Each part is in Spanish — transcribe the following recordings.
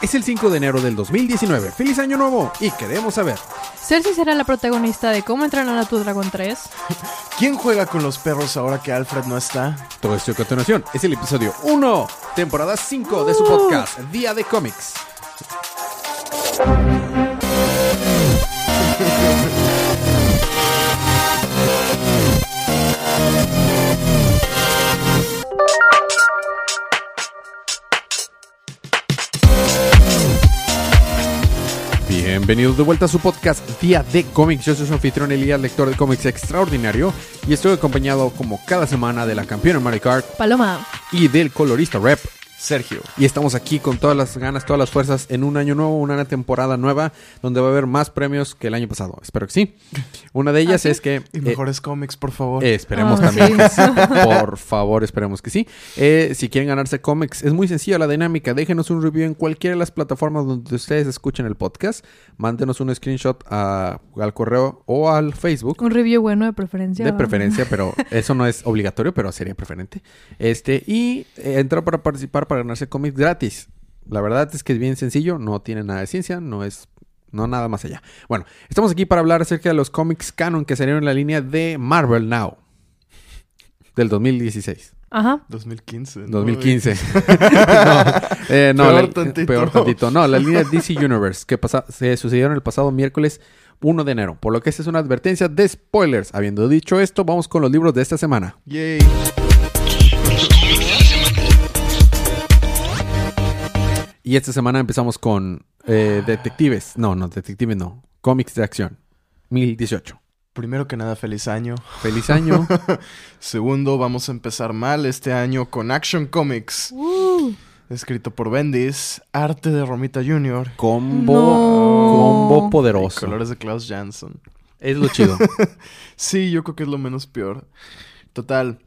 Es el 5 de enero del 2019. ¡Feliz Año Nuevo! Y queremos saber. Cersei será la protagonista de Cómo entrenar a tu dragón 3. ¿Quién juega con los perros ahora que Alfred no está? Todo esto a continuación es el episodio 1, temporada 5 de su podcast, Día de Cómics. Bienvenidos de vuelta a su podcast Día de Cómics. Yo soy su anfitrión Elías, lector de cómics extraordinario, y estoy acompañado como cada semana de la campeona Mario Kart Paloma. y del colorista Rep. Sergio. Y estamos aquí con todas las ganas, todas las fuerzas en un año nuevo, una temporada nueva, donde va a haber más premios que el año pasado. Espero que sí. Una de ellas ¿Ah, sí? es que... Y eh, mejores cómics, por favor. eh, esperemos Ah, también sí. que sí. Por favor, esperemos que sí. Eh, si quieren ganarse cómics, es muy sencilla la dinámica. Déjenos un review en cualquiera de las plataformas donde ustedes escuchen el podcast. Mándenos un screenshot a- al correo o al Facebook. Un review bueno de preferencia. De preferencia, pero eso no es obligatorio, pero sería preferente. Este, y eh, entra para participar para ganarse cómics gratis. La verdad es que es bien sencillo, no tiene nada de ciencia, no es no nada más allá. Bueno, estamos aquí para hablar acerca de los cómics canon que salieron en la línea de Marvel Now del 2016. Ajá. 2015. ¿no? 2015. no, eh, no, Peor la- tantito. peor tantito. No, la línea DC Universe que pasa, se sucedieron el pasado miércoles 1 de enero. Por lo que esta es una advertencia de spoilers. Habiendo dicho esto, vamos con los libros de esta semana. Yay. Y esta semana empezamos con eh, detectives. No, no, detectives no. Cómics de acción. 1018. Primero que nada, feliz año. Feliz año. Segundo, vamos a empezar mal este año con Action Comics. Uh, Escrito por Bendis. Arte de Romita Jr. Combo, No. combo Y poderoso. colores de Klaus Janson. Es lo chido. Sí, yo creo que es lo menos peor. Total,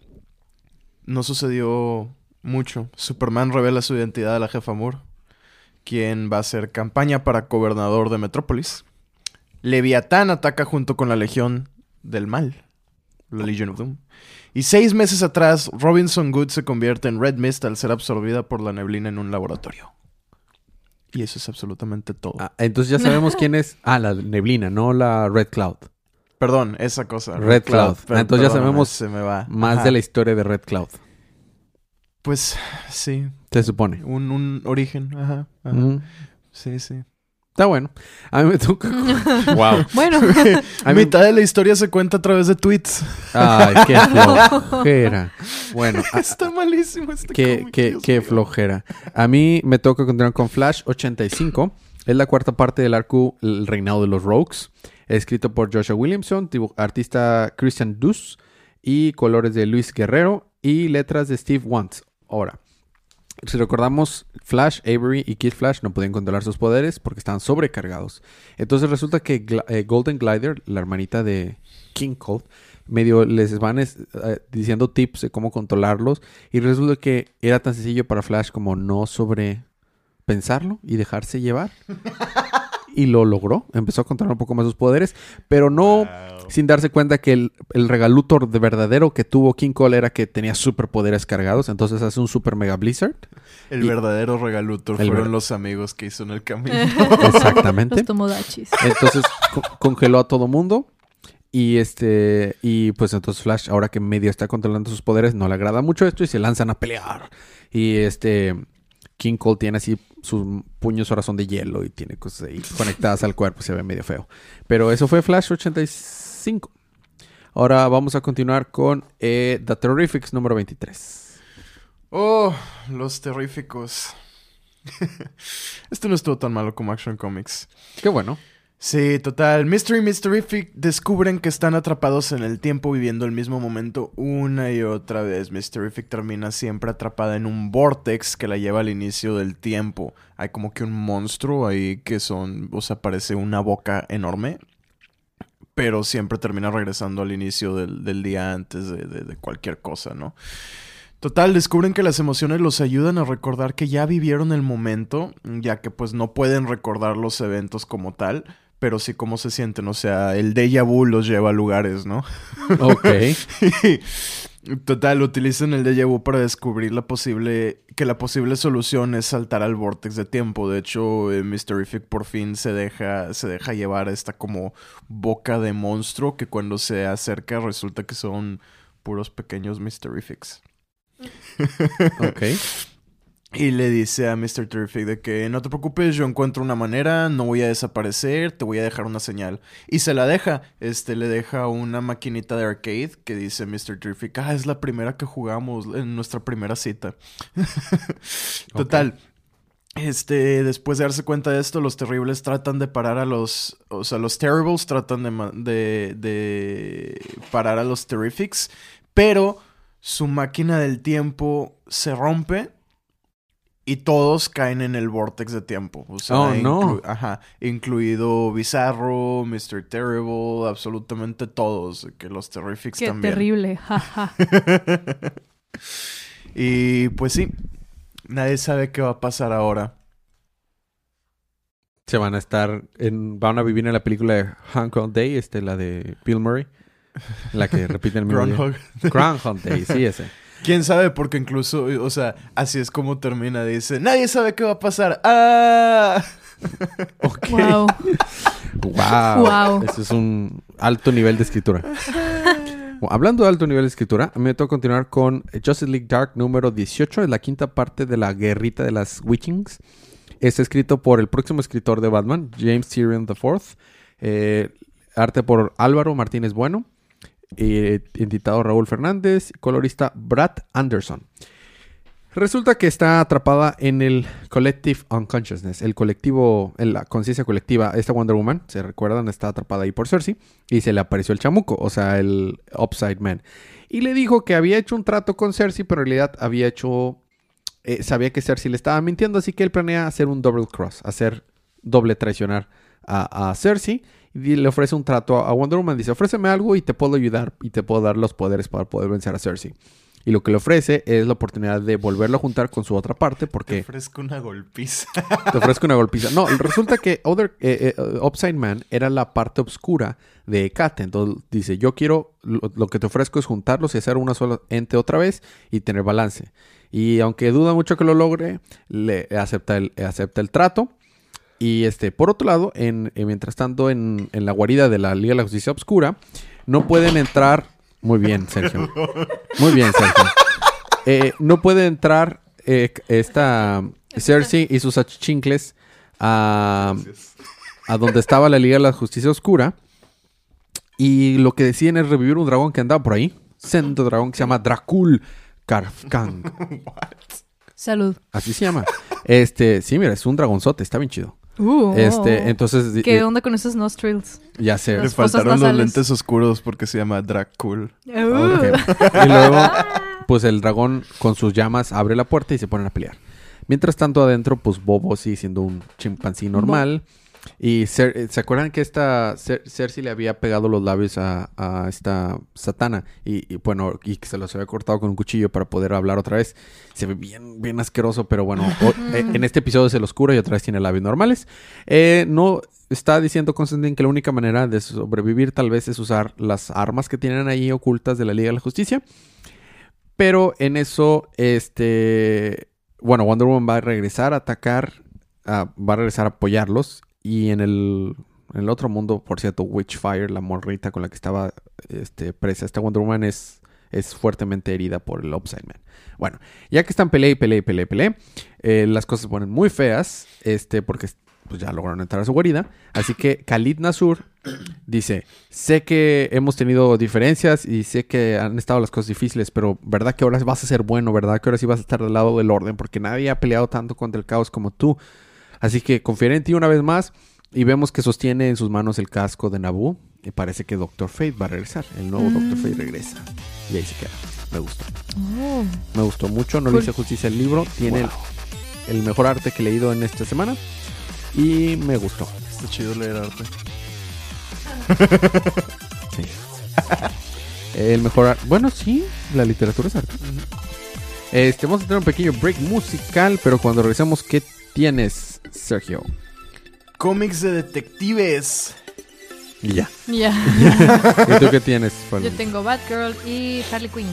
no sucedió mucho. Superman revela su identidad a la jefa Moore, quien va a hacer campaña para gobernador de Metrópolis. Leviatán ataca junto con la Legión del Mal, la Legion of Doom. Y seis meses atrás, Robinson Good se convierte en Red Mist al ser absorbida por la neblina en un laboratorio. Y eso es absolutamente todo. Ah, entonces ya sabemos quién es. Ah, la neblina, no la Red Cloud. Perdón, esa cosa. Red Cloud. Ah, entonces ya sabemos se me va. Más Ajá. de la historia de Red Cloud. Pues sí, Se supone. un, un origen, ajá. ajá. Mm, Sí, sí. Está bueno. A mí me toca. wow. bueno. A mí- Mitad de la historia se cuenta a través de tweets. Ay, qué flojera. Bueno, Está malísimo este qué, cómic, qué, flojera. A mí me toca continuar con Flash 85. Es la cuarta parte del arco El Reinado de los Rogues. Escrito por Joshua Williamson, artista Christian Dus y colores de Luis Guerrero y letras de Steve Wantz. Ahora, si recordamos, Flash, Avery y Kid Flash no podían controlar sus poderes porque estaban sobrecargados. Entonces resulta que eh, Golden Glider, la hermanita de King Cold, medio les van eh, diciendo tips de cómo controlarlos. Y resulta que era tan sencillo para Flash como no sobrepensarlo y dejarse llevar. y lo logró. Empezó a controlar un poco más sus poderes. Pero no sin darse cuenta que el, el regalutor de verdadero que tuvo King Cole era que tenía superpoderes cargados. Entonces hace un super mega blizzard. El Y- verdadero regalutor El fueron ver- los amigos que hizo en el camino. Exactamente. Los tomodachis. Entonces co- congeló a todo mundo. Y este. Y pues entonces Flash, ahora que medio está controlando sus poderes, no le agrada mucho esto y se lanzan a pelear. Y este. King Cole tiene así sus puños ahora son de hielo y tiene cosas ahí conectadas al cuerpo, se ve medio feo. Pero eso fue Flash 85. Ahora vamos a continuar con eh, The Terrifics número 23. oh, los terríficos. este no estuvo tan malo como Action Comics. Qué bueno. Sí, total. Mystery y Mysterific descubren que están atrapados en el tiempo viviendo el mismo momento una y otra vez. Mysterific termina siempre atrapada en un vortex que la lleva al inicio del tiempo. Hay como que un monstruo ahí que son, o sea, parece una boca enorme. Pero siempre termina regresando al inicio del, día antes de- de cualquier cosa, ¿no? Total, descubren que las emociones los ayudan a recordar que ya vivieron el momento, ya que pues no pueden recordar los eventos como tal, pero sí cómo se sienten, o sea, el déjà vu los lleva a lugares, ¿no? Ok. Total, utilizan el déjà vu para descubrir la posible que la posible solución es saltar al vortex de tiempo. De hecho, eh, Mysterific por fin se deja se deja llevar a esta como boca de monstruo que cuando se acerca resulta que son puros pequeños Mysterifics. Ok. Y le dice a Mr. Terrific de que no te preocupes, yo encuentro una manera, no voy a desaparecer, te voy a dejar una señal. Y se la deja, este le deja una maquinita de arcade que dice Mr. Terrific, ah, es la primera que jugamos en nuestra primera cita. Total. Este, después de darse cuenta de esto, los terribles tratan de parar a los. O sea, los terribles tratan de, de, de parar a los terrifics. Pero su máquina del tiempo se rompe y todos caen en el vortex de tiempo. O sea, Oh, no. inclu- ajá, incluido Bizarro, Mr. Terrible, absolutamente todos. Que los Terrifics Qué también. terrible. jaja. y pues sí, nadie sabe qué va a pasar ahora. Se van a estar en, van a vivir en la película de Groundhog Day, este, la de Bill Murray, la que repiten el mismo. Groundhog. Groundhog Day, sí, ese. ¿Quién sabe? Porque incluso, o sea, así es como termina. Dice, nadie sabe qué va a pasar. ¡Ah! Ok. wow. Wow. Wow. Eso es un alto nivel de escritura. Bueno, hablando de alto nivel de escritura, a mí me toca continuar con Justice League Dark número 18, es la quinta parte de la guerrita de las Witchings. Es escrito por el próximo escritor de Batman, James Tyrion IV. Eh, arte por Álvaro Martínez Bueno. Eh, editado Raúl Fernández. Colorista Brad Anderson. Resulta que está atrapada en el Collective Unconsciousness, el colectivo, en la conciencia colectiva. Esta Wonder Woman, se recuerdan, está atrapada ahí por Cersei y se le apareció el chamuco, o sea, el Upside Man. Y le dijo que había hecho un trato con Cersei, pero en realidad había hecho. eh, sabía que Cersei le estaba mintiendo, así que él planea hacer un double cross, hacer doble traicionar a Cersei. Y le ofrece un trato a Wonder Woman. Dice: Ofréceme algo y te puedo ayudar y te puedo dar los poderes para poder vencer a Cersei. Y lo que le ofrece es la oportunidad de volverlo a juntar con su otra parte Te porque ofrezco una golpiza. te ofrezco una golpiza. No, resulta que Other, eh, eh, Upside Man era la parte oscura de Kate. Entonces dice, yo quiero, lo, lo que te ofrezco es juntarlos y hacer una sola ente otra vez y tener balance. Y aunque duda mucho que lo logre, le acepta el, acepta el trato. Y este, por otro lado, en, eh, mientras tanto, en, en la guarida de la Liga de la Justicia Obscura, no pueden entrar. Muy bien, Sergio. Muy bien, Sergio. Eh, no puede entrar eh, esta Cersei y sus achichincles a, a donde estaba la Liga de la Justicia Oscura. Y lo que deciden es revivir un dragón que andaba por ahí. Sendo dragón que se llama Dracul Karfkang. Salud. Así se llama. Este, sí, mira, es un dragonzote, está bien chido. Uh, Este, oh. entonces, ¿Qué eh, onda con esos nostrils? ya sé. Le Las fosas faltaron los lentes oscuros porque se llama Dracul. Uh. Y luego, pues el dragón con sus llamas abre la puerta y se ponen a pelear. Mientras tanto, adentro, pues Bobo sigue siendo un chimpancé normal. Y Cer- eh, ¿se acuerdan que esta Cer- Cersei le había pegado los labios a, a esta Satana? Y, y, bueno, y que se los había cortado con un cuchillo para poder hablar otra vez. Se ve bien, bien asqueroso, pero bueno, o- eh, en este episodio se los cura y otra vez tiene labios normales. Eh, no está diciendo Constantine que la única manera de sobrevivir tal vez es usar las armas que tienen ahí ocultas de la Liga de la Justicia. Pero en eso, este. Bueno, Wonder Woman va a regresar a atacar. va a regresar a apoyarlos. Y en el, en el otro mundo, por cierto, Witchfire, la morrita con la que estaba este, presa, esta Wonder Woman es, es fuertemente herida por el Upside. Bueno, ya que están pelea y pelea y pelea y pelea, eh, las cosas se ponen muy feas. Este, porque pues, ya lograron entrar a su guarida. Así que Khalid Nasur dice: Sé que hemos tenido diferencias y sé que han estado las cosas difíciles, pero ¿verdad que ahora vas a ser bueno? ¿Verdad que ahora sí vas a estar del lado del orden? Porque nadie ha peleado tanto contra el caos como tú. Así que confiaré en ti una vez más y vemos que sostiene en sus manos el casco de Naboo y parece que Doctor Fate va a regresar. El nuevo Doctor Fate regresa. Y ahí se queda. Me gustó. Oh. Me gustó mucho. No le Cool. hice justicia al libro. Tiene el, el mejor arte que he leído en esta semana. Y me gustó. Está chido leer arte. Sí. el mejor arte. Bueno, sí, la literatura es arte. Este, vamos a tener un pequeño break musical, pero cuando regresemos, ¿qué tienes, Sergio? Cómics de detectives. Y ya. Ya. ¿Y tú qué tienes? Yo tengo Batgirl y Harley Quinn.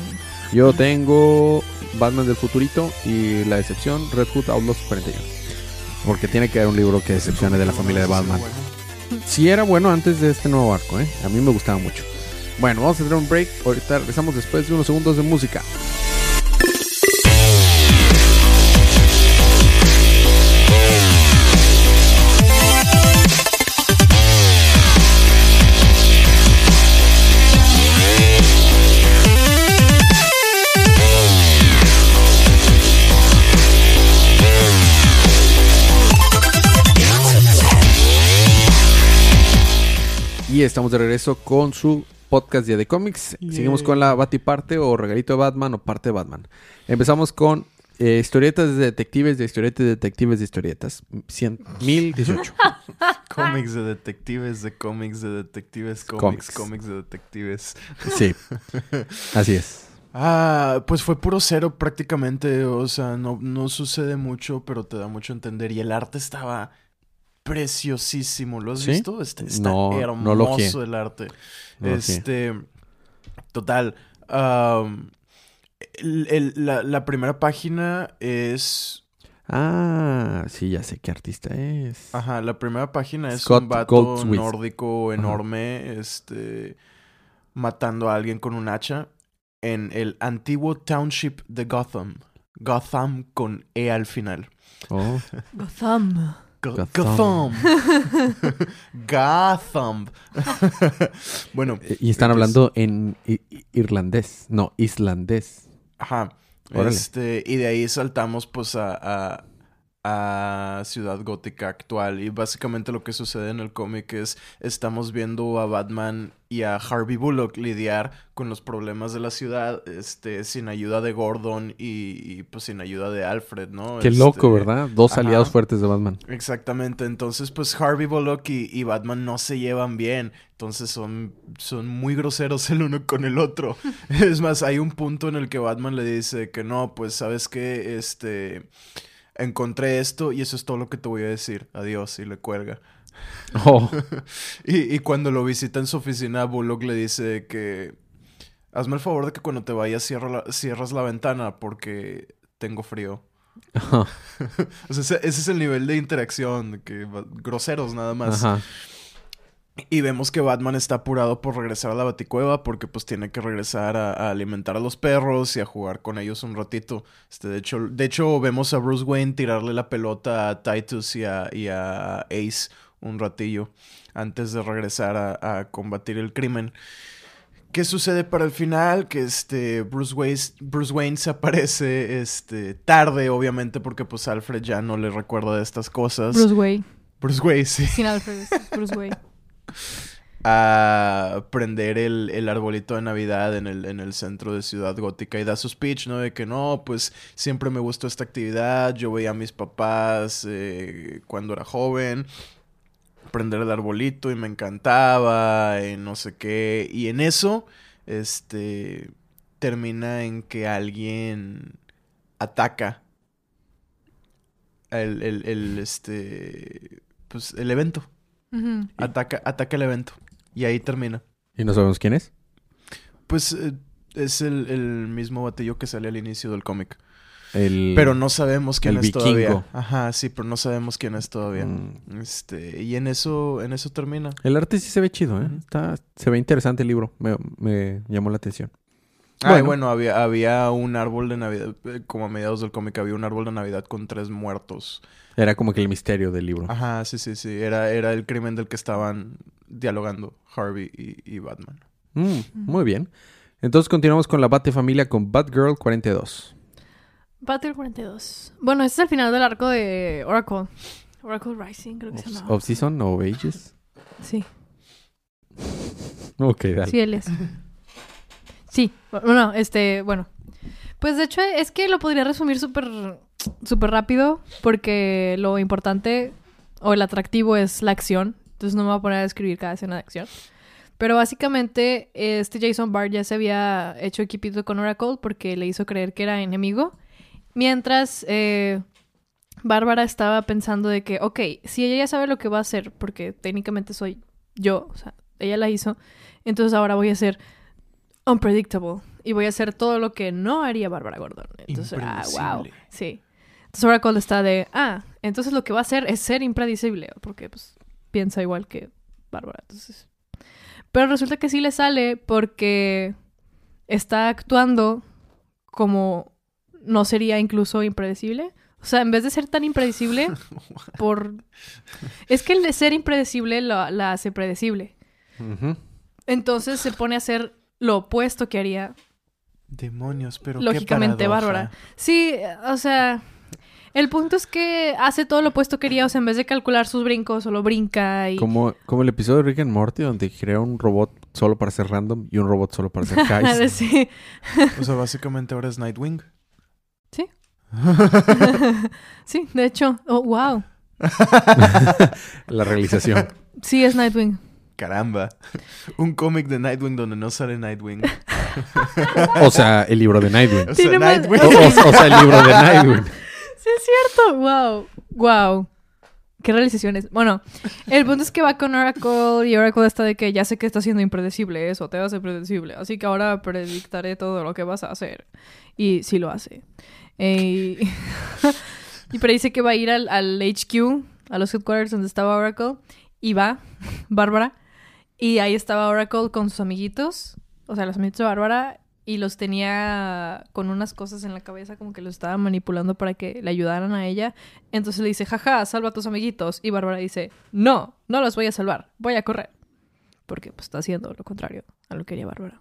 Yo tengo Batman del Futurito y la decepción Red Hood Outlaws 41. Porque tiene que haber un libro que decepcione de la familia de Batman. Sí era bueno antes de este nuevo arco, ¿eh? A mí me gustaba mucho. Bueno, vamos a tener un break. Ahorita regresamos después de unos segundos de música. Y estamos de regreso con su podcast Día de Cómics. Seguimos con la Batiparte o Regalito de Batman o Parte de Batman. Empezamos con eh, historietas de detectives de historietas de detectives de historietas. 100, 1018. Cómics de detectives, de cómics de detectives, Cómics. cómics, cómics de detectives. Sí, así es. Ah, pues fue puro cero prácticamente, o sea, no, no sucede mucho, pero te da mucho a entender. Y el arte estaba preciosísimo, ¿lo has ¿Sí? visto? Está, está No, no hermoso lo quié. el arte. No lo este, total. am, el- el- la, la primera página es... Ah, sí, ya sé qué artista es. Ajá, la primera página es Scott un vato Goldsmith. nórdico enorme, este, matando a alguien con un hacha en el antiguo township de Gotham. Gotham con E al final. Oh, Gotham. Go- Gotham. Gotham. Bueno, eh, y están entonces- hablando en irlandés. No, islandés. Ajá. Este, y de ahí saltamos pues a, a, a Ciudad Gótica actual. Y básicamente lo que sucede en el cómic es estamos viendo a Batman y a Harvey Bullock lidiar con los problemas de la ciudad, este, sin ayuda de Gordon y, y, pues sin ayuda de Alfred, ¿no? Qué Este, loco, ¿verdad? Dos ajá. aliados fuertes de Batman. Exactamente, entonces pues Harvey Bullock y, y Batman no se llevan bien, entonces son, son muy groseros el uno con el otro. es más, hay un punto en el que Batman le dice que no, pues sabes que este encontré esto y eso es todo lo que te voy a decir, adiós y le cuelga. Oh, Y, y cuando lo visita en su oficina, Bullock le dice que hazme el favor de que cuando te vayas cierra la- cierras la ventana porque tengo frío. O sea, ese, ese es el nivel de interacción, que groseros nada más. Ajá. Y vemos que Batman está apurado por regresar a la Baticueva porque pues tiene que regresar a, a alimentar a los perros y a jugar con ellos un ratito. Este, de hecho, de hecho vemos a Bruce Wayne tirarle la pelota a Titus y a, y a Ace un ratillo antes de regresar a, a combatir el crimen. ¿Qué sucede para el final? Que este Bruce Wayne, Bruce Wayne se aparece este tarde, obviamente, porque pues Alfred ya no le recuerda de estas cosas. Bruce Wayne. Bruce Wayne, sí. Sin Alfred. Bruce Wayne. a prender el, el arbolito de Navidad en el, en el centro de Ciudad Gótica y da su speech, ¿no? De que no, pues siempre me gustó esta actividad, yo veía a mis papás eh, cuando era joven prender el arbolito y me encantaba y no sé qué. Y en eso, este, termina en que alguien ataca el, el, este, pues el evento. Ataca, ataca el evento. Y ahí termina. ¿Y no sabemos quién es? Pues eh, es el, el mismo batillo que sale al inicio del cómic. El... Pero no sabemos quién el es todavía. Ajá, sí, pero no sabemos quién es todavía. Mm. Este, y en eso, en eso termina. El arte sí se ve chido, ¿eh? Está, se ve interesante el libro. Me, me llamó la atención. Ah, Bueno. bueno, había, había un árbol de Navidad, eh, como a mediados del cómic, había un árbol de Navidad con tres muertos. Era como que el misterio del libro. Ajá, sí, sí, sí. Era, era el crimen del que estaban dialogando Harvey y, y Batman. Mm, muy bien. Entonces continuamos con la Bate Familia con Batgirl 42. Battle 42. Bueno, este es el final del arco de Oracle. Oracle Rising, creo que se llama. Off Season o Ages. Sí, Ok, dale. sí, él es. Sí, bueno, este, bueno. Pues de hecho es que lo podría resumir súper rápido porque lo importante o el atractivo es la acción. Entonces no me voy a poner a describir cada escena de acción. Pero básicamente este Jason Bard ya se había hecho equipito con Oracle porque le hizo creer que era enemigo. Mientras eh, Bárbara estaba pensando de que, ok, si ella ya sabe lo que va a hacer, porque técnicamente soy yo, o sea, ella la hizo, entonces ahora voy a ser unpredictable. y voy a hacer todo lo que no haría Bárbara Gordon. Entonces, ah, wow. Sí. Entonces Oracle está de, ah, entonces lo que va a hacer es ser impredecible, porque pues piensa igual que Bárbara. Entonces. Pero resulta que sí le sale porque está actuando como no sería incluso impredecible. O sea, en vez de ser tan impredecible, por... Es que el de ser impredecible lo- la hace predecible. Entonces se pone a hacer lo opuesto que haría Demonios, pero qué lógicamente paradoja. Bárbara. Sí, o sea, el punto es que hace todo lo opuesto que haría, o sea, en vez de calcular sus brincos, solo brinca y... Como, como el episodio de Rick and Morty donde crea un robot solo para ser random y un robot solo para ser Kais. sí. O sea, básicamente ahora es Nightwing. Sí. sí, de hecho. Oh, wow. La realización. Sí, es Nightwing. Caramba. Un cómic de Nightwing donde no sale Nightwing. O sea, el libro de Nightwing. O sea, Tiene más- O, Nightwing. o- o sea, el libro de Nightwing. Sí, es cierto. Wow. Wow. Qué realizaciones. Bueno, el punto es que va con Oracle y Oracle está de que ya sé que está siendo impredecible eso, te va a ser predecible. Así que ahora predictaré todo lo que vas a hacer. Y sí lo hace. Eh, y predice que va a ir al, al HQ, a los headquarters donde estaba Oracle. Y va, Bárbara. Y ahí estaba Oracle con sus amiguitos. O sea, los amiguitos de Bárbara. Y los tenía con unas cosas en la cabeza, como que los estaba manipulando para que le ayudaran a ella. Entonces le dice, jaja, salva a tus amiguitos. Y Bárbara dice, no, no los voy a salvar, voy a correr. Porque pues está haciendo lo contrario a lo que quería Bárbara.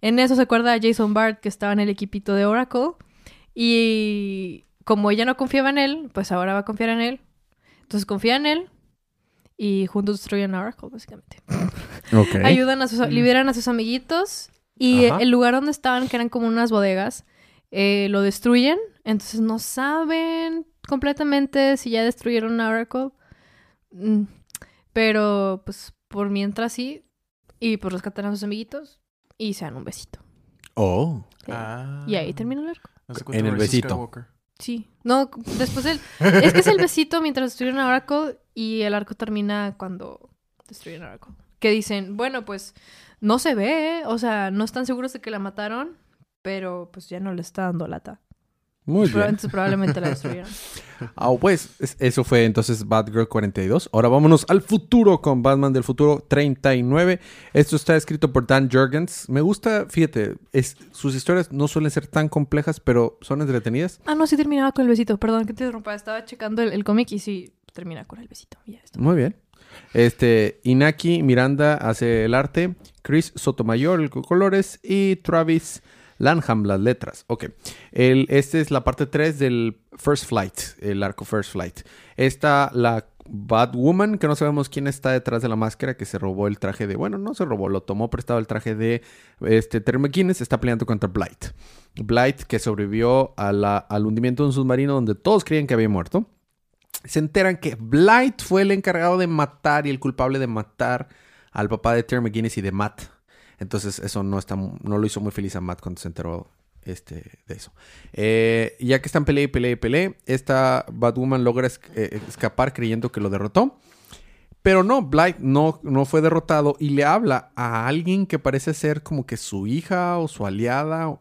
En eso se acuerda a Jason Bart, que estaba en el equipito de Oracle. Y como ella no confiaba en él, pues ahora va a confiar en él. Entonces confía en él. Y juntos destruyen a Oracle, básicamente. Ayudan a sus, liberan a sus amiguitos y Ajá. el lugar donde estaban, que eran como unas bodegas, eh, lo destruyen. Entonces no saben completamente si ya destruyeron a Oracle. Mm, Pero pues por mientras sí. Y pues rescatan a sus amiguitos y se dan un besito. Oh. Sí. Ah. Y ahí termina el arco. En el besito. Sí. No, después el... Es que es el besito mientras destruyen a Oracle y el arco termina cuando destruyen a Oracle. Que dicen, bueno, pues no se ve, ¿eh? o sea, no están seguros de que la mataron, pero pues ya no le está dando lata. Muy bien. Entonces probablemente la destruyeron. Ah, pues es- eso fue entonces Batgirl 42. Ahora vámonos al futuro con Batman del futuro 39. Esto está escrito por Dan Jurgens. Me gusta, fíjate, es, sus historias no suelen ser tan complejas, pero son entretenidas. Ah, no, sí terminaba con el besito. Perdón que te interrumpa. Estaba checando el, el cómic y sí termina con el besito. Ya. Muy bien. Este, Inaki Miranda hace el arte, Chris Sotomayor el co- colores y Travis Lanham las letras. Ok. El, este es la parte 3 del First Flight, el arco First Flight. Está la Batwoman, que no sabemos quién está detrás de la máscara, que se robó el traje de... Bueno, no se robó, lo tomó prestado el traje de este, Terry McGuinness, está peleando contra Blight. Blight, que sobrevivió al hundimiento de un submarino donde todos creían que había muerto se enteran que Blight fue el encargado de matar y el culpable de matar al papá de Terry McGuinness y de Matt. Entonces eso no, está, no lo hizo muy feliz a Matt cuando se enteró este, de eso. Eh, ya que están pelea y pelea y pelea, esta Batwoman logra eh, escapar creyendo que lo derrotó. Pero no, Blight no, no fue derrotado y le habla a alguien que parece ser como que su hija o su aliada,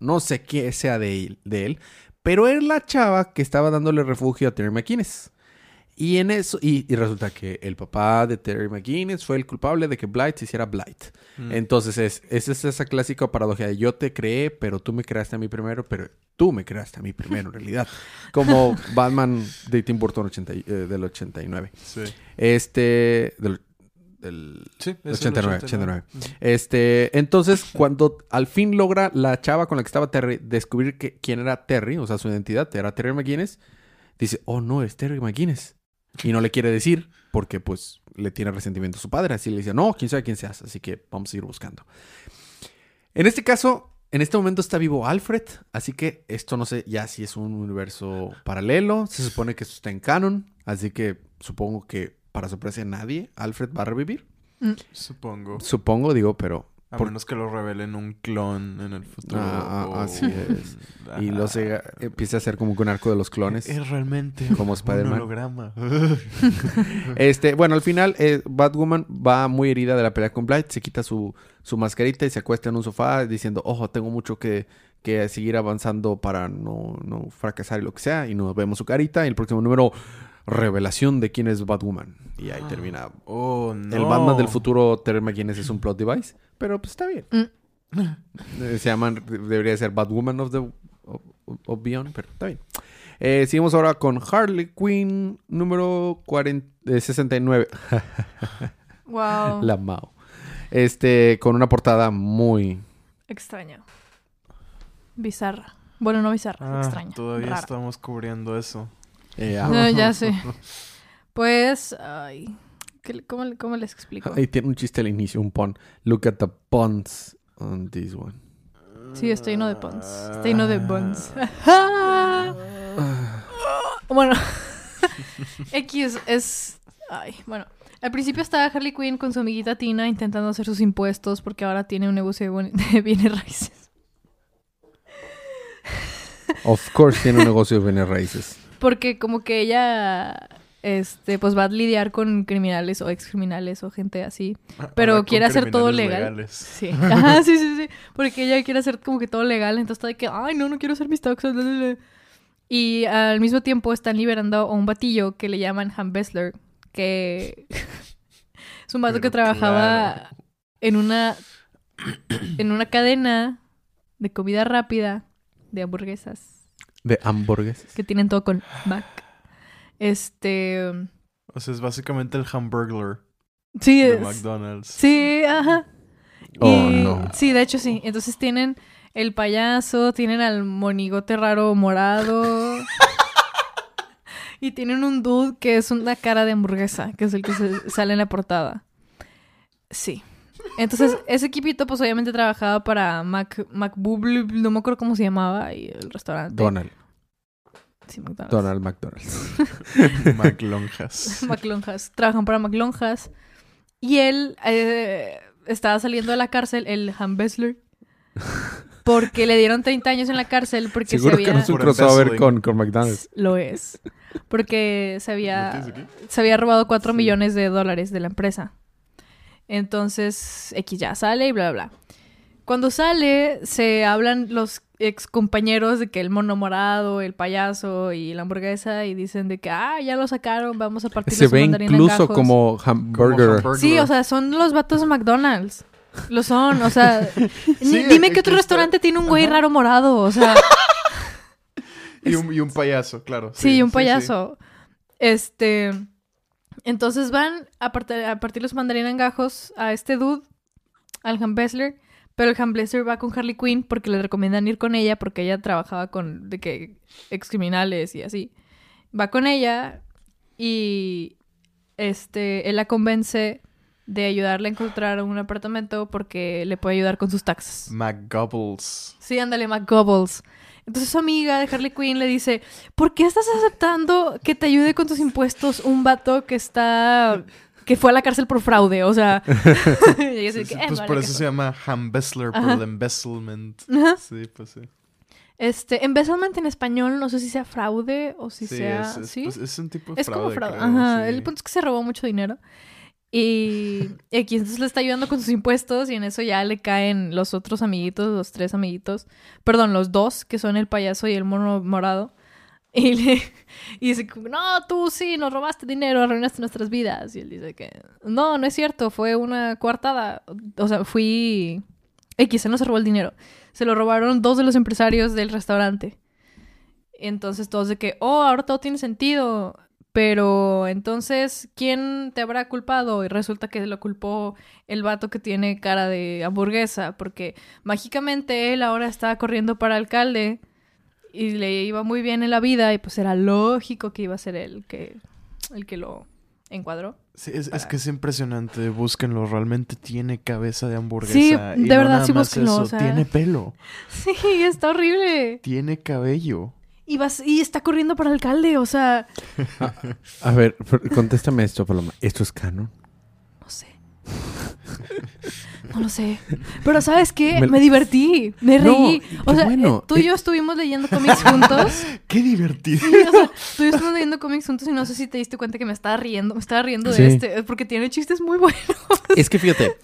no sé qué sea de él, de él pero es la chava que estaba dándole refugio a Terry McGuinness. Y en eso, y, y resulta que el papá de Terry McGuinness fue el culpable de que Blight se hiciera Blight. Mm. Entonces es, esa es esa clásica paradoja de yo te creé, pero tú me creaste a mí primero, pero tú me creaste a mí primero en realidad. Como Batman de Tim Burton 80 y- eh, del 89. Sí. Este, del, del Sí, es el 89, 89. Este, entonces, cuando al fin logra la chava con la que estaba Terry descubrir que, quién era Terry, o sea, su identidad era Terry McGuinness, dice, oh no, es Terry McGuinness. Y no le quiere decir porque, pues, le tiene resentimiento a su padre. Así le dice, no, quién sabe quién seas. Así que vamos a ir buscando. En este caso, en este momento está vivo Alfred. Así que esto no sé ya si es un universo paralelo. Se supone que esto está en canon. Así que supongo que, para sorpresa de nadie, Alfred va a revivir. Supongo. Supongo, digo, pero A Por- menos que lo revelen un clon en el futuro. Ah, o- ah, así es. Y lo se empieza a hacer como que un arco de los clones. Es realmente Como un Spider-Man. holograma. Este, bueno, al final, eh, Batwoman va muy herida de la pelea con Blight, se quita su, su mascarita y se acuesta en un sofá diciendo, ojo, tengo mucho que, que seguir avanzando para no, no fracasar y lo que sea. Y nos vemos su carita. Y el próximo número, revelación de quién es Batwoman. Y ahí termina. Oh, no. El Batman del futuro, Terry McGuinness es un plot device, pero pues está bien. Mm. Eh, Se llaman, debería ser Batwoman of the of, of Beyond, pero está bien. Eh, seguimos ahora con Harley Quinn número 40, eh, 69. Wow. La Mao. Este, con una portada muy... Extraña. Bizarra. Bueno, no bizarra, Ah, extraña. Todavía rara. estamos cubriendo eso. Eh, No, ya sé. Pues, ay, ¿qué le- cómo, cómo les explico? Ahí tiene un chiste al inicio, un pun. Look at the puns on this one. Sí, está lleno de puns. Está lleno de buns. Ah. bueno, X es... Ay, bueno. Al principio estaba Harley Quinn con su amiguita Tina intentando hacer sus impuestos porque ahora tiene un negocio de bienes raíces. Of course tiene un negocio de bienes raíces. Porque como que ella, este, pues va a lidiar con criminales o excriminales o gente así. Pero Ahora con quiere hacer todo legal. legales. Sí. Ajá, sí, sí, sí. Porque ella quiere hacer como que todo legal. Entonces está de que, ay, no, no quiero hacer mis bla". Y al mismo tiempo están liberando a un batillo que le llaman Han Bessler. Que es un vato Pero que trabajaba claro. en una en una cadena de comida rápida de hamburguesas De hamburguesas. que tienen todo con Mac. Este, O sea, es básicamente el hamburglar sí, de es- McDonald's. Sí, ajá. Oh, Y- no. Sí, de hecho sí. Entonces tienen el payaso, tienen al monigote raro morado. y tienen un dude que es una cara de hamburguesa, que es el que se- sale en la portada. Sí. Entonces, ese equipito, pues obviamente trabajaba para Mac, no me acuerdo cómo se llamaba, y el restaurante. Donald. Sí, McDonald's. Donald McDonald's. McLonjas. McLonjas. Trabajan para McLonjas. Y él eh, estaba saliendo de la cárcel, el Han Bessler. Porque le dieron 30 años en la cárcel porque Seguro se que había... no es un crossover con, con McDonald's. Lo es. Porque se ¿Lo había, se había robado 4 Sí. millones de dólares de la empresa. Entonces, X ya sale y bla, bla, bla. Cuando sale, se hablan los ex compañeros de que el mono morado, el payaso y la hamburguesa y dicen de que, ah, ya lo sacaron, vamos a partir Se ve incluso como hamburger. hamburger. Sí, o sea, son los vatos de McDonald's. Lo son, o sea, Sí, dime aquí que otro está. restaurante tiene un güey raro morado, o sea, Y un, y un payaso, claro. sí, un sí. payaso. Este, entonces van a, part- a partir los mandarín en gajos a este dude, al Han Bessler, pero el Han Bessler va con Harley Quinn porque le recomiendan ir con ella porque ella trabajaba con de que ex criminales y así. Va con ella y este él la convence de ayudarle a encontrar un apartamento porque le puede ayudar con sus taxes. McGobbles. Sí, ándale, McGobbles. Entonces su amiga de Harley Quinn le dice, ¿por qué estás aceptando que te ayude con tus impuestos un vato que está... que fue a la cárcel por fraude? O sea... y ella Sí, dice sí, que, "Eh, pues vale por eso fue". se llama Hambessler, por el embezzlement. Ajá. Sí, pues sí. Este, embezzlement en español, no sé si sea fraude o si sí, sea... es, es, ¿sí? pues, es un tipo de Es como fraude. creo, Ajá. sí. El punto es que se robó mucho dinero. Y X, entonces le está ayudando con sus impuestos y en eso ya le caen los otros amiguitos, los tres amiguitos. Perdón, los dos, que son el payaso y el mono morado. Y, le, y dice, no, tú sí, nos robaste dinero, arruinaste nuestras vidas. Y él dice que, no, no es cierto, fue una coartada. O sea, fui... X, no se robó el dinero. Se lo robaron dos de los empresarios del restaurante. Entonces todos de que, oh, ahora todo tiene sentido. Pero entonces, ¿quién te habrá culpado? Y resulta que lo culpó el vato que tiene cara de hamburguesa, porque mágicamente él ahora está corriendo para alcalde y le iba muy bien en la vida y pues era lógico que iba a ser él que, el que lo encuadró. Sí, es, es que es impresionante. Búsquenlo. Realmente tiene cabeza de hamburguesa. Sí, y de no verdad, nada sí, más búsquenlo, eso, o sea. Tiene pelo. Sí, está horrible. Tiene cabello. Y, vas, y está corriendo para alcalde, o sea, A ver, contéstame esto, Paloma. ¿Esto es canon? no sé. No lo sé. Pero ¿sabes qué? Me- Me, divertí. Me reí. o sea, bueno. eh, tú y yo estuvimos leyendo cómics juntos. ¡Qué divertido! Sí, o sea, tú y yo estuvimos leyendo cómics juntos y no sé si te diste cuenta que me estaba riendo. Me estaba riendo de este. eh, Porque tiene chistes muy buenos. Es que fíjate,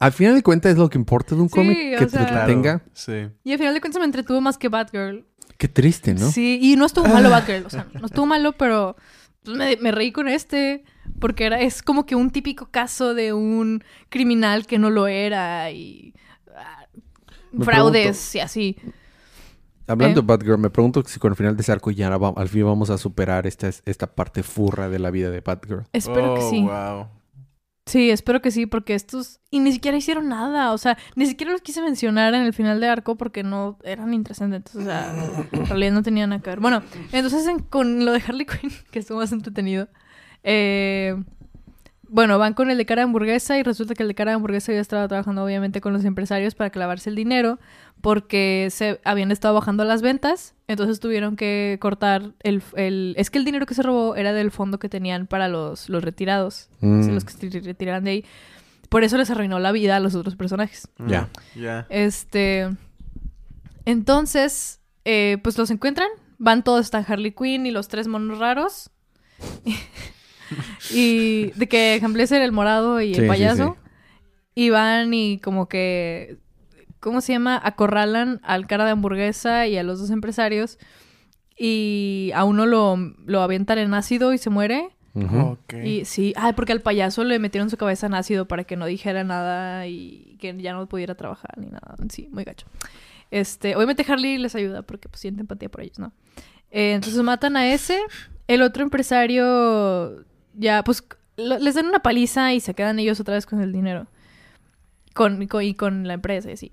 al final de cuentas es lo que importa de un Sí, cómic o que te entretenga. Sí. Y al final de cuentas me entretuvo más que Batgirl. Qué triste, ¿no? Sí, y no estuvo malo Batgirl. O sea, no estuvo malo, pero pues, me, me reí con este. Porque era, es como que un típico caso de un criminal que no lo era y. ah, fraudes y así. Hablando Eh. de Batgirl, me pregunto si con el final de ese arco ya va- al fin vamos a superar esta, esta parte furra de la vida de Batgirl. Espero que Oh, sí. wow. Sí, espero que sí, porque estos. Y ni siquiera hicieron nada. O sea, ni siquiera los quise mencionar en el final de arco porque no eran intrascendentes. O sea, en realidad no tenían nada que ver. Bueno, entonces en- con lo de Harley Quinn, que estuvo más entretenido. eh, bueno, van con el de cara de hamburguesa y resulta que el de cara de hamburguesa ya estaba trabajando obviamente con los empresarios para clavarse el dinero porque se habían estado bajando las ventas, entonces tuvieron que cortar el, el- Es que el dinero que se robó era del fondo que tenían para los, los retirados, Mm. los que se retiraran de ahí. Por eso les arruinó la vida a los otros personajes. Ya. Mm, Ya. Este. Entonces, eh, pues los encuentran. Van todos, están Harley Quinn y los tres monos raros. y de que Hambleser, el morado y Sí, el sí, payaso. sí. Y van y como que. ¿Cómo se llama? Acorralan al cara de hamburguesa y a los dos empresarios. Y a uno lo, lo avientan en ácido y se muere. Y sí, ah, porque al payaso le metieron su cabeza en ácido para que no dijera nada y que ya no pudiera trabajar ni nada. Sí, muy gacho. Este, obviamente Harley les ayuda porque pues siente empatía por ellos, ¿no? Eh, entonces matan a ese. El otro empresario ya, pues lo- les dan una paliza y se quedan ellos otra vez con el dinero. Con, con- y con la empresa y así.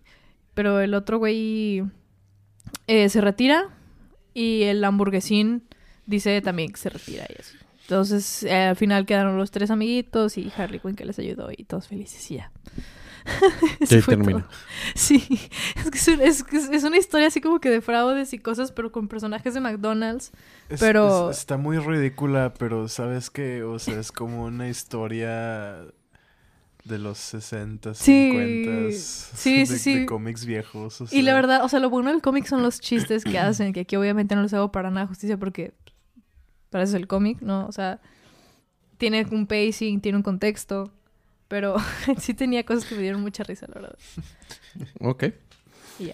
Pero el otro güey eh, se retira y el hamburguesín dice también que se retira y así. Entonces, eh, al final quedaron los tres amiguitos y Harley Quinn que les ayudó y todos felices y ya. Eso ahí fue termina. todo. Sí, es que es, un- es que es- es una historia así como que de fraudes y cosas, pero con personajes de McDonald's. Es- pero- es- está muy ridícula, pero sabes que, o sea, es como una historia de los 60, Sí, 50 sí, de, sí, de cómics viejos. o Y la verdad, o sea, lo bueno del cómic son los chistes que hacen, que aquí obviamente no les hago para nada justicia porque para eso es el cómic, ¿no? O sea, tiene un pacing, tiene un contexto, pero sí tenía cosas que me dieron mucha risa, la verdad. Ok.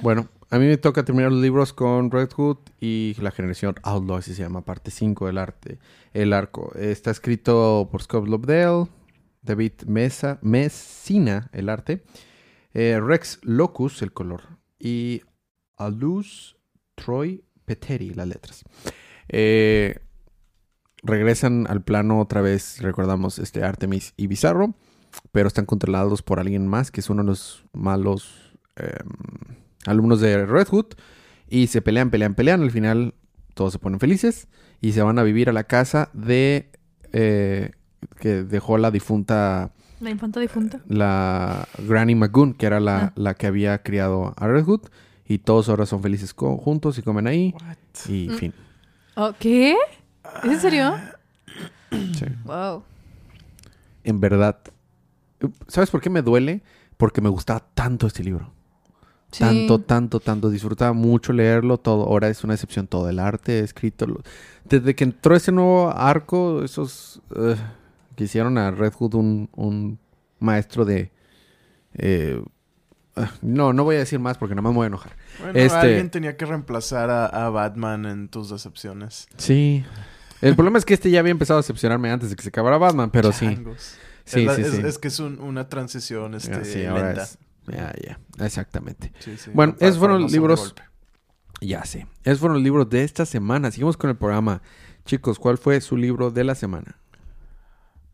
Bueno, a mí me toca terminar los libros con Red Hood y la generación Outlaw, así se llama, parte 5 del arte. El arco. Está escrito por Scott Lobdell, David Mesa, Messina, el arte, eh, Rex Locus, el color, y Alus Troy Peteri, las letras. Eh, regresan al plano otra vez, recordamos, este Artemis y Bizarro, pero están controlados por alguien más, que es uno de los malos em, alumnos de Red Hood, y se pelean, pelean, pelean, al final todos se ponen felices y se van a vivir a la casa de... eh, que dejó la difunta, La infanta difunta. la Granny Magoon, que era la, Ah. la que había criado a Red Hood, y todos ahora son felices co- juntos y comen ahí, What? y Mm. fin. Oh, ¿Qué? ¿Es en serio? Sí. Wow. En verdad. ¿Sabes por qué me duele? Porque me gustaba tanto este libro. Sí. Tanto, tanto, tanto. Disfrutaba mucho leerlo todo. Ahora es una excepción todo. El arte escrito. lo- Desde que entró ese nuevo arco, esos eh, que hicieron a Red Hood un, un maestro de... eh, ah, no, no voy a decir más porque no me voy a enojar. Bueno, Este- alguien tenía que reemplazar a, a Batman en tus decepciones. Sí. El problema es que este ya había empezado a decepcionarme antes de que se acabara Batman, pero sí. Changos. Sí, es, la- sí, es- sí. es que es un- una transición este, sí, ahora lenta. es- Ya, ya. Exactamente. Bueno, esos fueron los libros. Ya sé. Esos fueron los libros de esta semana. Seguimos con el programa. Chicos, ¿cuál fue su libro de la semana?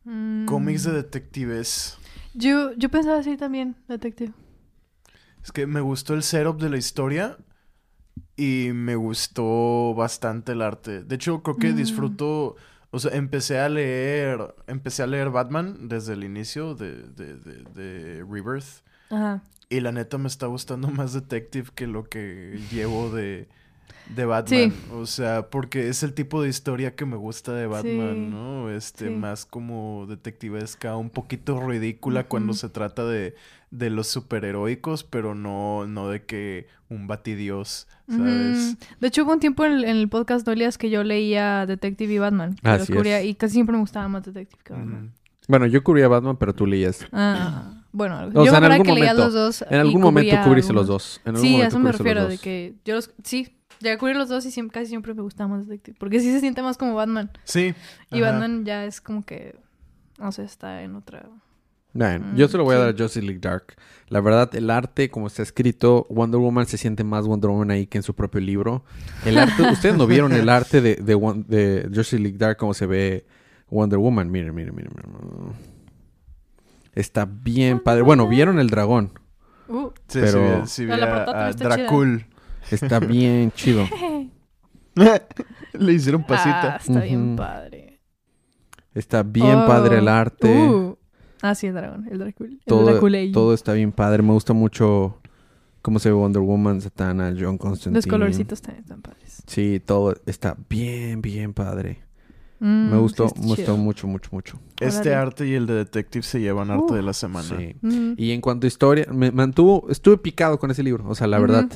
Mm. Cómics de detectives. Yo, yo pensaba así también, detective. Es que me gustó el setup de la historia y me gustó bastante el arte. De hecho, creo que Mm. disfruto. O sea, empecé a leer. Empecé a leer Batman desde el inicio de, de, de, de Rebirth. Ajá. Y la neta me está gustando más Detective que lo que llevo de, de Batman. Sí. O sea, porque es el tipo de historia que me gusta de Batman, Sí. ¿no? Este, Sí. más como detectivesca, un poquito ridícula cuando se trata de, de los superheroicos, pero no, no de que un batidios, ¿sabes? De hecho, hubo un tiempo en el, en el podcast Nolias que yo leía Detective y Batman. que Así los cubría, es. Y casi siempre me gustaba más Detective que Batman. Bueno, yo cubría Batman, pero tú leías. Ah, bueno, O yo sea, en me algún que leía momento- los dos. En algún momento cubriste los dos. En algún Sí, a eso me refiero, de que yo los... Sí, llegué a cubrir los dos y siempre, casi siempre me gustaba más Detective. Porque sí se siente más como Batman. Sí. Y ajá. Batman ya es como que... No sé, está en otra... Mm, yo se lo voy a sí. dar a Justice League Dark. La verdad, el arte, como está escrito, Wonder Woman se siente más Wonder Woman ahí que en su propio libro. El arte, ustedes no vieron el arte de, de, Justice League Dark, como se ve Wonder Woman. Miren, miren, miren. miren. Está bien padre. Bueno, vieron el dragón. Uh, Sí, Pero- sí, sí La vi a- a, Dracul. Está bien chido. Le hicieron ah, pasita. está bien padre. Está bien Oh, padre el arte. Uh. Ah, sí, el dragón. El Dracul. El todo, todo está bien padre. Me gusta mucho cómo se ve Wonder Woman, Satana, John Constantine. Los colorcitos también están padres. Sí, todo está bien, bien padre. Mm, Me gustó, me gustó mucho, mucho, mucho. Este Órale. arte y el de Detective se llevan arte Uh, de la semana. Sí. Mm. Y en cuanto a historia, me mantuvo, estuve picado con ese libro, o sea, la verdad.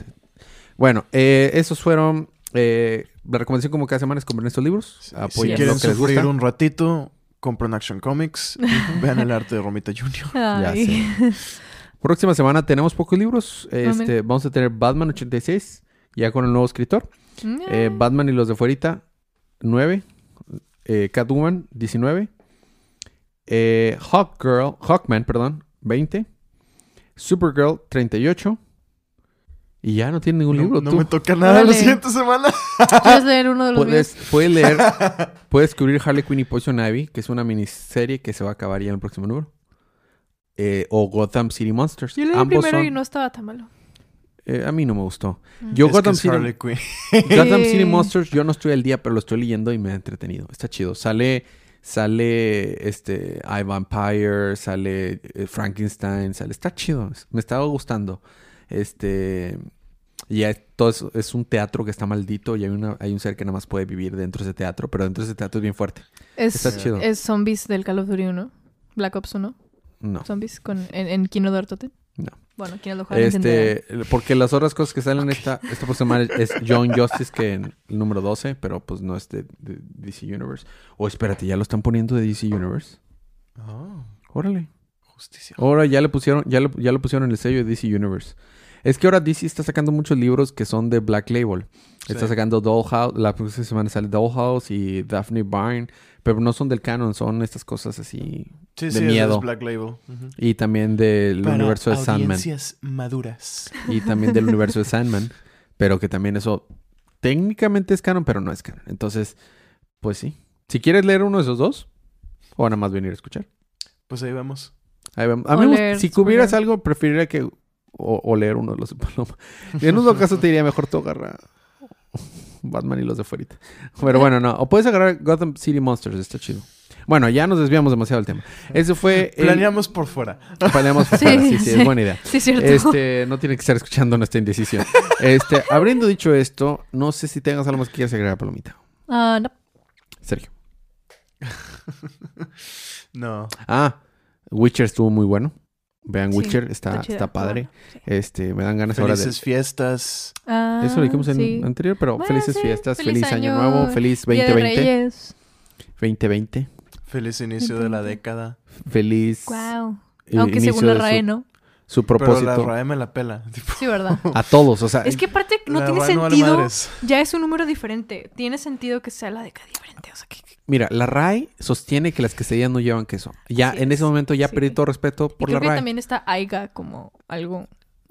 Bueno, eh, esos fueron, eh, la recomendación como cada semana es comprar estos libros. Si Apoyen quieren lo que les sufrir gusta. un ratito, compren Action Comics. vean el arte de Romita Jr. Ay. Próxima semana tenemos pocos libros. Este, vamos a tener Batman 86, ya con el nuevo escritor. Eh, Mm. Batman y los de fuerita, 9. Eh, Catwoman, 19. Eh, Hawkgirl, Hawkman, perdón, 20. Supergirl, 38. Y ya no tiene ningún No, libro. no tú. me toca nada la siguiente semana. ¿Quieres leer uno de los Puedes, míos? puedes leer, puedes cubrir Harley Quinn y Poison Ivy, que es una miniserie que se va a acabar ya en el próximo número. Eh, o Gotham City Monsters. Yo leí el Ambos primero son- y no estaba tan malo. eh, a mí no me gustó. Mm. Yo Es que Gotham es City, Harley Quinn. Gotham. City Monsters, yo no estoy al día, pero lo estoy leyendo y me ha entretenido. Está chido. Sale, sale este I Vampire, sale eh, Frankenstein, sale. Está chido. Me estaba gustando. Este. Ya es- todo es, es un teatro que está maldito y hay, una, hay un ser que nada más puede vivir dentro de ese teatro, pero dentro de ese teatro es bien fuerte. Es, Está chido. es zombies del Call of Duty 1. Black Ops 1. No. Zombies con, en, en Kino Dortoten. No. Bueno, quienes lo entenderán. Este, porque las otras cosas que salen esta, esta próxima semana es John Justice, que en el número 12, pero pues no es de, de DC Universe. O espérate, ¿ya lo están poniendo de DC Universe? Ah, Órale. justicia. Ahora ya le pusieron, ya lo, ya lo pusieron en el sello de DC Universe. Es que ahora DC está sacando muchos libros que son de Black Label. Está sacando Dollhouse, la próxima semana sale Dollhouse y Daphne Byrne, pero no son del canon, son estas cosas así. Sí, de sí, miedo. es Black Label. Y también del Para universo de Sandman. audiencias maduras. Y también del universo de Sandman. Pero que también eso técnicamente es canon, pero no es canon. Entonces, pues sí. Si quieres leer uno de esos dos, o nada más venir a escuchar. Pues ahí vamos. Ahí vamos. A mí leer si spoiler. algo, preferiría que... O, o leer uno de los de Paloma. En otro caso te diría mejor tú agarra Batman y los de fuerita. Pero bueno, no. O puedes agarrar Gotham City Monsters. Está chido. Bueno, ya nos desviamos demasiado del tema. Ese fue... el- Planeamos por fuera. Planeamos por Sí, fuera. Sí, sí, sí. es buena idea. Sí, cierto. Este, no tiene que estar escuchando nuestra indecisión. Este, habiendo dicho esto, no sé si tengas algo más que quieras agregar, Palomita. Ah, no. Sergio. No. Ah, Witcher estuvo muy bueno. Vean Sí, Witcher, está, está padre. bueno, sí. Este, me dan ganas ahora de... Felices fiestas. Ah, Eso lo dijimos en sí. anterior, pero Bueno, felices sí, fiestas, feliz feliz año, año, nuevo, feliz Día de 2020, Reyes. 2020, Feliz inicio de la década. feliz Wow. Aunque según la de su- RAE, ¿no? su, Pero la propósito RAE me la pela. Tipo, Sí, ¿verdad? a todos, o sea, es que aparte no tiene RAE sentido. ya es un número diferente. Tiene sentido que sea la década diferente. O sea, que- mira, la RAE sostiene que las quesadillas no llevan queso. Ya en ese es, momento ya sí. perdí todo respeto y por creo la que RAE. también está AIGA como algo.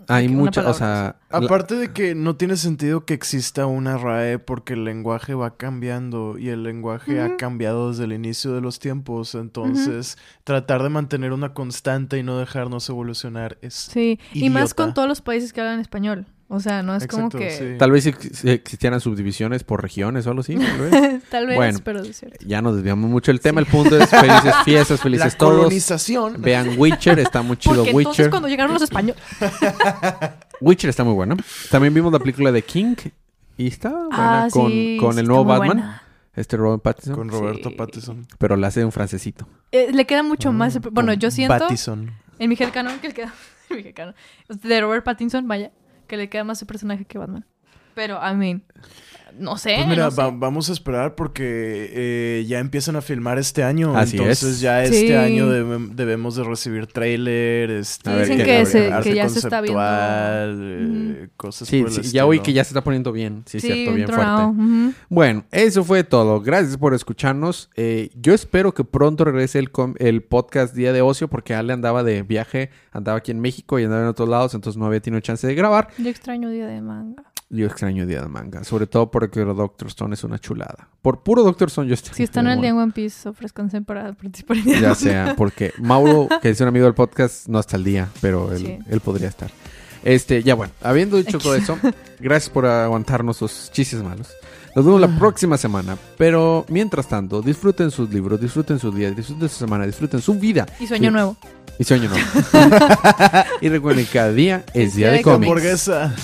Hay mucha, o sea, la- Aparte de que no tiene sentido que exista una RAE porque el lenguaje va cambiando y el lenguaje ha cambiado desde el inicio de los tiempos. Entonces, tratar de mantener una constante y no dejarnos evolucionar es... Sí. Y más Idiota. con todos los países que hablan español. O sea, no es como que. sí. tal vez ex- existieran subdivisiones por regiones o algo así. tal vez. Tal vez, Bueno. pero es cierto. ya nos desviamos mucho el tema. El punto es felices fiestas, La felices todos. colonización. Vean Witcher, está muy chido Porque entonces Witcher. cuando llegaron los españoles. Witcher está muy bueno. También vimos la película de King Y está buena Ah, con, sí, con el nuevo Batman, buena. este Robert Pattinson. Con Roberto Sí. Pattinson. Pero la hace un francesito. Eh, le queda mucho más. el- Bueno, yo siento Pattison. en mi headcanon que le queda. en mi headcanon, de Robert Pattinson, vaya, que le queda más su personaje que Batman. Pero, I mean, no sé. Pues mira, no sé. va- vamos a esperar porque eh, ya empiezan a filmar este año. Así entonces es. ya Sí. este año debe- debemos de recibir trailer, este, Dicen que, ver, se- arte que ya se está viendo. eh, cosas Sí, por el sí, ya oí que ya se está poniendo bien. Sí, Sí, cierto, bien fuerte. Bueno, eso fue todo. Gracias por escucharnos. Eh, yo espero que pronto regrese el, com- el podcast Día de Ocio porque Ale andaba de viaje, andaba aquí en México y andaba en otros lados, entonces no había tenido chance de grabar. Yo extraño Día de Manga. Yo extraño Día de Manga, sobre todo porque Doctor Stone es una chulada. Por puro Doctor Stone yo estoy... Si están en el día One Piece, ofrezcanse para participar en Día de Ya sea, porque Mauro, que es un amigo del podcast, no está al día, pero él, Sí. él podría estar. Este, ya bueno, habiendo dicho todo eso, gracias por aguantarnos los chistes malos. Nos vemos Ah. la próxima semana, pero mientras tanto, disfruten sus libros, disfruten su día, disfruten su semana, disfruten su vida Y sueño nuevo. y sueño nuevo. y recuerden, cada día es día de de cómics. Hamburguesa.